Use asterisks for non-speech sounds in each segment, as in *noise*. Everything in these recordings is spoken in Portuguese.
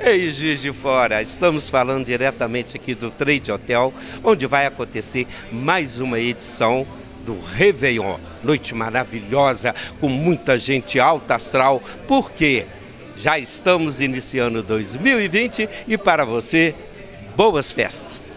Ei, Giz de Fora, estamos falando diretamente aqui do Trade Hotel, onde vai acontecer mais uma edição do Réveillon. Noite maravilhosa, com muita gente alta astral, porque já estamos iniciando 2020 e para você, boas festas.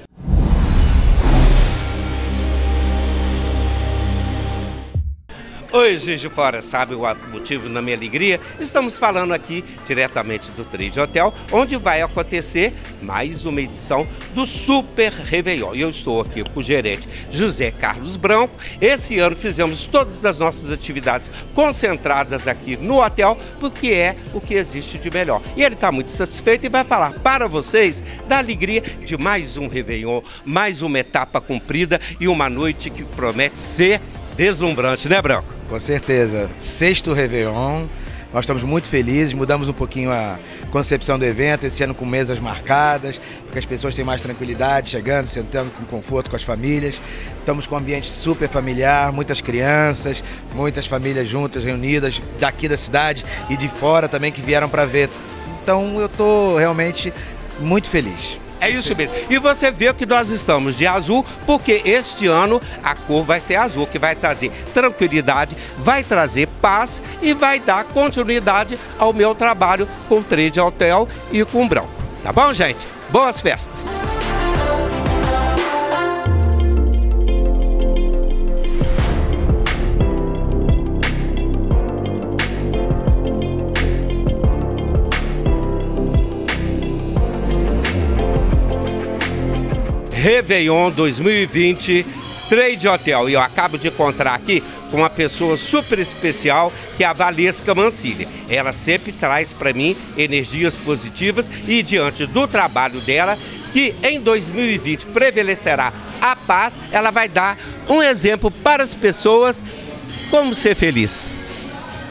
Oi, Juiz de Fora, sabe o motivo da minha alegria? Estamos falando aqui diretamente do Trade Hotel, onde vai acontecer mais uma edição do Super Réveillon. E eu estou aqui com o gerente José Carlos Branco. Esse ano fizemos todas as nossas atividades concentradas aqui no hotel, porque é o que existe de melhor. E ele está muito satisfeito e vai falar para vocês da alegria de mais um Réveillon, mais uma etapa cumprida e uma noite que promete ser deslumbrante, né, Branco? Com certeza. Sexto Réveillon. Nós estamos muito felizes, mudamos um pouquinho a concepção do evento, esse ano com mesas marcadas, porque as pessoas têm mais tranquilidade, chegando, sentando com conforto com as famílias. Estamos com um ambiente super familiar, muitas crianças, muitas famílias juntas, reunidas, daqui da cidade e de fora também que vieram para ver. Então eu estou realmente muito feliz. É isso mesmo. E você vê que nós estamos de azul, porque este ano a cor vai ser azul, que vai trazer tranquilidade, vai trazer paz e vai dar continuidade ao meu trabalho com trade hotel e com branco. Tá bom, gente? Boas festas! Réveillon 2020 Trade Hotel. E eu acabo de encontrar aqui com uma pessoa super especial, que é a Valesca Mancilha. Ela sempre traz para mim energias positivas e diante do trabalho dela, que em 2020 prevalecerá a paz, ela vai dar um exemplo para as pessoas como ser feliz.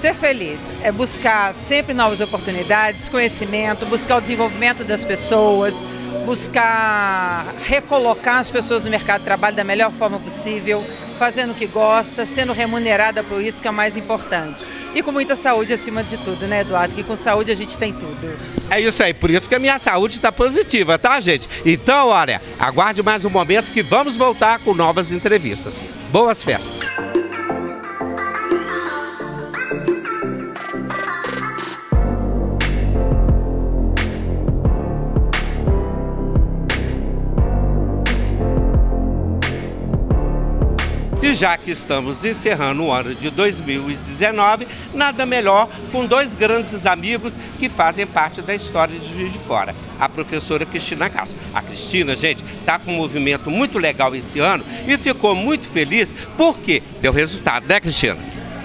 Ser feliz é buscar sempre novas oportunidades, conhecimento, buscar o desenvolvimento das pessoas, buscar recolocar as pessoas no mercado de trabalho da melhor forma possível, fazendo o que gosta, sendo remunerada por isso que é o mais importante. E com muita saúde acima de tudo, né, Eduardo? Que com saúde a gente tem tudo. É isso aí, por isso que a minha saúde está positiva, tá, gente? Então, olha, aguarde mais um momento que vamos voltar com novas entrevistas. Boas festas! Já que estamos encerrando o ano de 2019, nada melhor com dois grandes amigos que fazem parte da história de Juiz de Fora. A professora Cristina Castro. A Cristina, gente, está com um movimento muito legal esse ano e ficou muito feliz porque deu resultado, né, Cristina?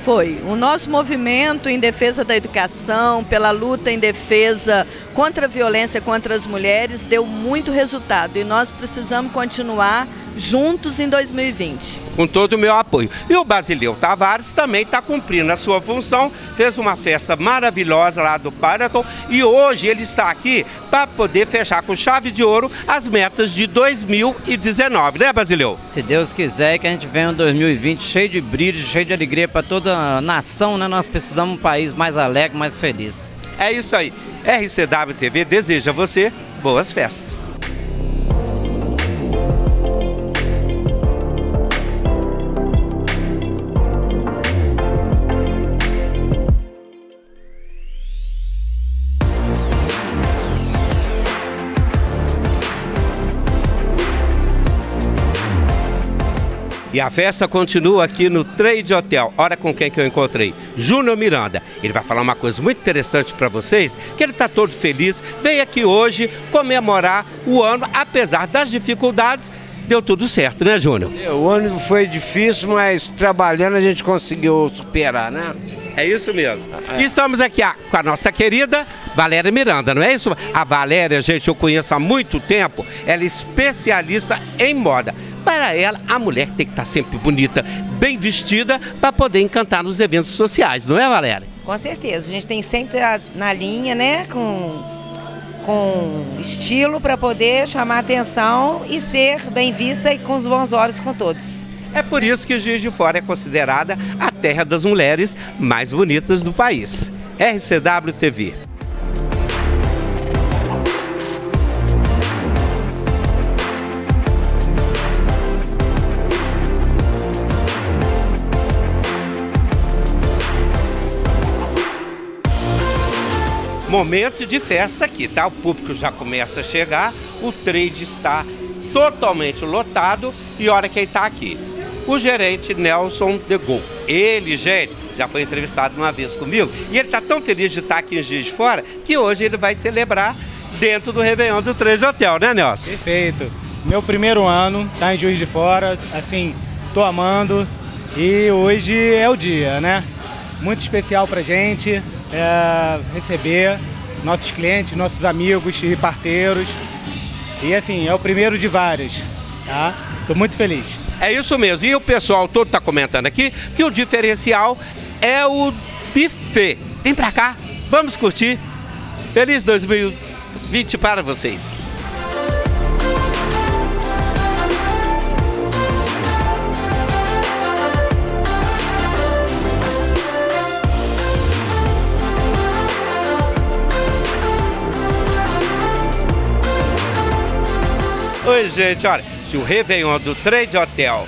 Foi. O nosso movimento em defesa da educação, pela luta em defesa contra a violência contra as mulheres, deu muito resultado e nós precisamos continuar juntos em 2020. Com todo o meu apoio. E o Basileu Tavares também está cumprindo a sua função, fez uma festa maravilhosa lá do Paraton e hoje ele está aqui para poder fechar com chave de ouro as metas de 2019, né, Basileu? Se Deus quiser que a gente venha em 2020 cheio de brilho, cheio de alegria para toda a nação, né? Nós precisamos de um país mais alegre, mais feliz. É isso aí. RCW TV deseja a você boas festas. E a festa continua aqui no Trade Hotel. Olha com quem que eu encontrei. Júnior Miranda. Ele vai falar uma coisa muito interessante para vocês, que ele está todo feliz, veio aqui hoje comemorar o ano, apesar das dificuldades, deu tudo certo, né, Júnior? O ano foi difícil, mas trabalhando a gente conseguiu superar, né? É isso mesmo. É. E estamos aqui com a nossa querida Valéria Miranda, não é isso? A Valéria, gente, eu conheço há muito tempo, ela é especialista em moda. Para ela, a mulher tem que estar sempre bonita, bem vestida, para poder encantar nos eventos sociais, não é, Valéria? Com certeza. A gente tem sempre na linha, né, com, com estilo para poder chamar atenção e ser bem vista e com os bons olhos com todos. É por isso que o Juiz de Fora é considerada a terra das mulheres mais bonitas do país. RCW TV. Momento de festa aqui, tá? O público já começa a chegar, o trade está totalmente lotado e olha quem está aqui. O gerente Nelson de Gol. Ele, gente, já foi entrevistado uma vez comigo e ele está tão feliz de estar aqui em Juiz de Fora que hoje ele vai celebrar dentro do Réveillon do Trade Hotel, né, Nelson? Perfeito. Meu primeiro ano, tá em Juiz de Fora, assim, tô amando e hoje é o dia, né? Muito especial pra gente é, receber nossos clientes, nossos amigos e parceiros. E assim, é o primeiro de vários, tá? Tô muito feliz. É isso mesmo. E o pessoal todo está comentando aqui que o diferencial é o buffet. Vem pra cá, vamos curtir. Feliz 2020 para vocês. Gente, olha, se o Réveillon do Trade Hotel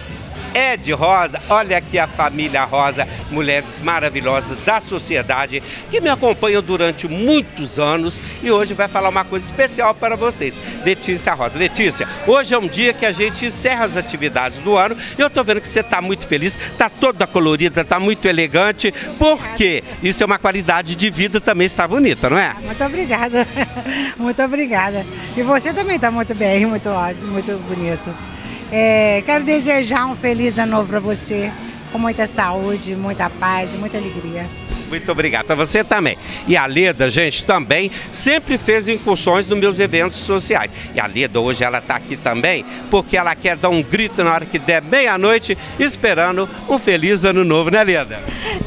é de Rosa, olha aqui a família Rosa, mulheres maravilhosas da sociedade que me acompanham durante muitos anos e hoje vai falar uma coisa especial para vocês. Letícia Rosa. Letícia, hoje é um dia que a gente encerra as atividades do ano e eu estou vendo que você está muito feliz, está toda colorida, está muito elegante, porque isso é uma qualidade de vida também está bonita, não é? Muito obrigada, *laughs* muito obrigada. E você também está muito bem, muito muito bonito. É, quero desejar um feliz ano novo para você, com muita saúde, muita paz e muita alegria. Muito obrigado. Para você também. E a Leda, gente, também sempre fez incursões nos meus eventos sociais. E a Leda hoje ela está aqui também porque ela quer dar um grito na hora que der meia-noite, esperando um feliz ano novo, né, Leda?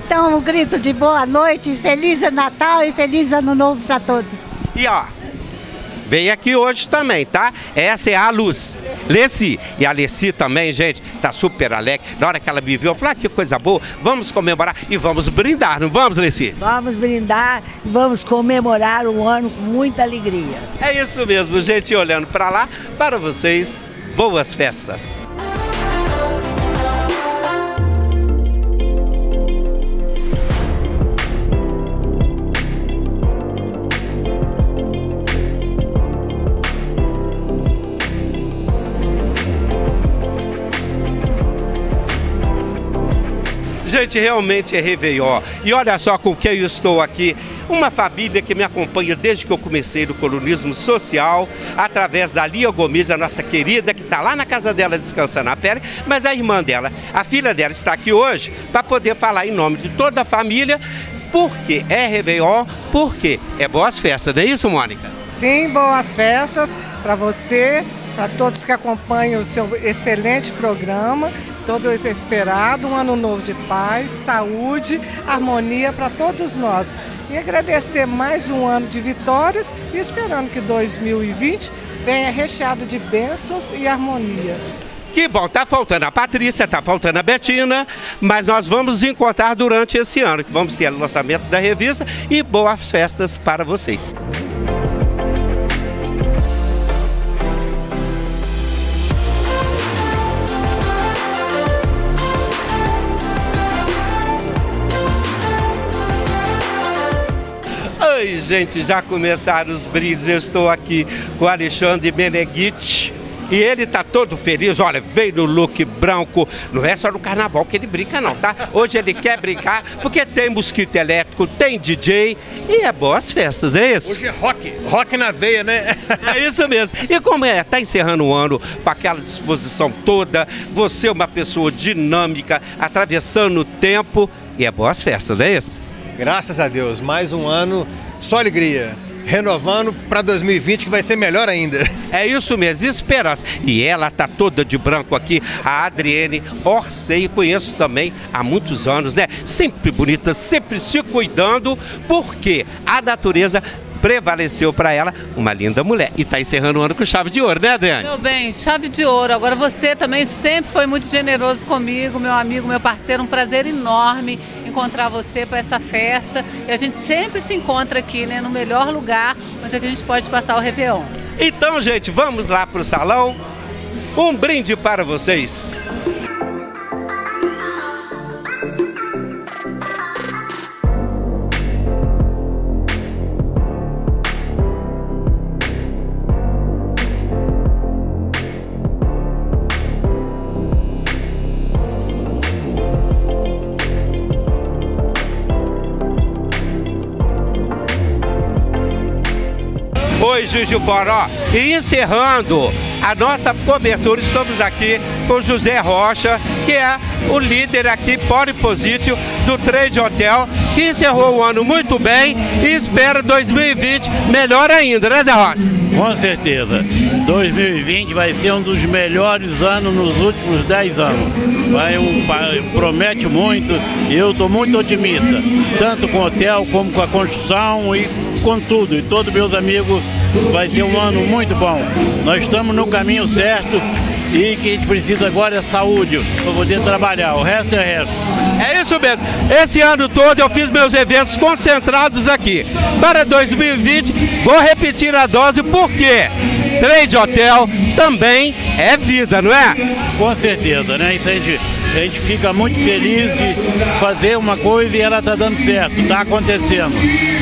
Então, um grito de boa noite, feliz Natal e feliz ano novo para todos. E ó, veio aqui hoje também, tá? Essa é a Luz. Leci. E a Leci também, gente, tá super alegre. Na hora que ela me viu, eu falei, ah, que coisa boa, vamos comemorar e vamos brindar, não vamos, Leci? Vamos brindar e vamos comemorar o ano com muita alegria. É isso mesmo, gente, olhando para lá, para vocês, boas festas. Realmente é Réveillon. E olha só com quem eu estou aqui. Uma família que me acompanha desde que eu comecei no colunismo social, através da Lia Gomes, a nossa querida, que está lá na casa dela descansando a pele, mas a irmã dela, a filha dela está aqui hoje para poder falar em nome de toda a família porque é Réveillon, porque é boas festas, não é isso, Mônica? Sim, boas festas para você, para todos que acompanham o seu excelente programa, todo esperado, um ano novo de paz, saúde, harmonia para todos nós. E agradecer mais um ano de vitórias e esperando que 2020 venha recheado de bênçãos e harmonia. Que bom, tá faltando a Patrícia, tá faltando a Betina, mas nós vamos encontrar durante esse ano, que vamos ter o lançamento da revista e boas festas para vocês. Gente, já começaram os brindes. Eu estou aqui com o Alexandre Meneghite. E ele tá todo feliz, olha, veio no look branco, não é só no carnaval que ele brinca não, tá? Hoje ele quer brincar porque tem mosquito elétrico, tem DJ e é boas festas, é isso? Hoje é rock, rock na veia, né? É isso mesmo. E como é, tá encerrando o ano com aquela disposição toda, você é uma pessoa dinâmica, atravessando o tempo e é boas festas, não é isso? Graças a Deus, mais um ano, só alegria. Renovando para 2020 que vai ser melhor ainda. *laughs* É isso mesmo, esperança. E ela tá toda de branco aqui, a Adriene Orsay, conheço também há muitos anos, né? Sempre bonita, sempre se cuidando, porque a natureza prevaleceu para ela uma linda mulher. E está encerrando o ano com chave de ouro, né, Adriane? Meu bem, chave de ouro. Agora você também sempre foi muito generoso comigo, meu amigo, meu parceiro. Um prazer enorme encontrar você para essa festa. E a gente sempre se encontra aqui, né, no melhor lugar onde é que a gente pode passar o Réveillon. Então, gente, vamos lá para o salão. Um brinde para vocês. Juiz de Fora. Ó, e encerrando a nossa cobertura, estamos aqui com José Rocha, que é o líder aqui, pole positivo, do Trade Hotel, que encerrou o ano muito bem e espera 2020 melhor ainda, né, Zé Rocha? Com certeza. 2020 vai ser um dos melhores anos nos últimos 10 anos. Vai um, promete muito e eu estou muito otimista, tanto com o hotel como com a construção e com tudo. E todos meus amigos vai ter um ano muito bom. Nós estamos no caminho certo e que a gente precisa agora é saúde para poder trabalhar. O resto é resto. É isso mesmo. Esse ano todo eu fiz meus eventos concentrados aqui. Para 2020, vou repetir a dose porque trade hotel também é vida, não é? Com certeza, né? Isso a gente, a gente fica muito feliz de fazer uma coisa e ela está dando certo, está acontecendo.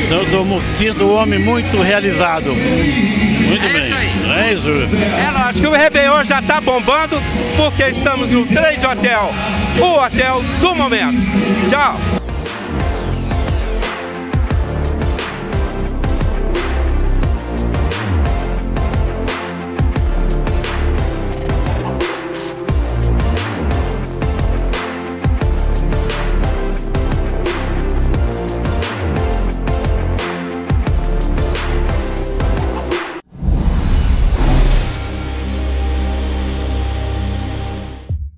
Então eu me sinto um homem muito realizado. Muito é bem. Isso aí. É isso. É lógico que o Réveillon já está bombando porque estamos no Trade Hotel, o hotel do momento. Tchau.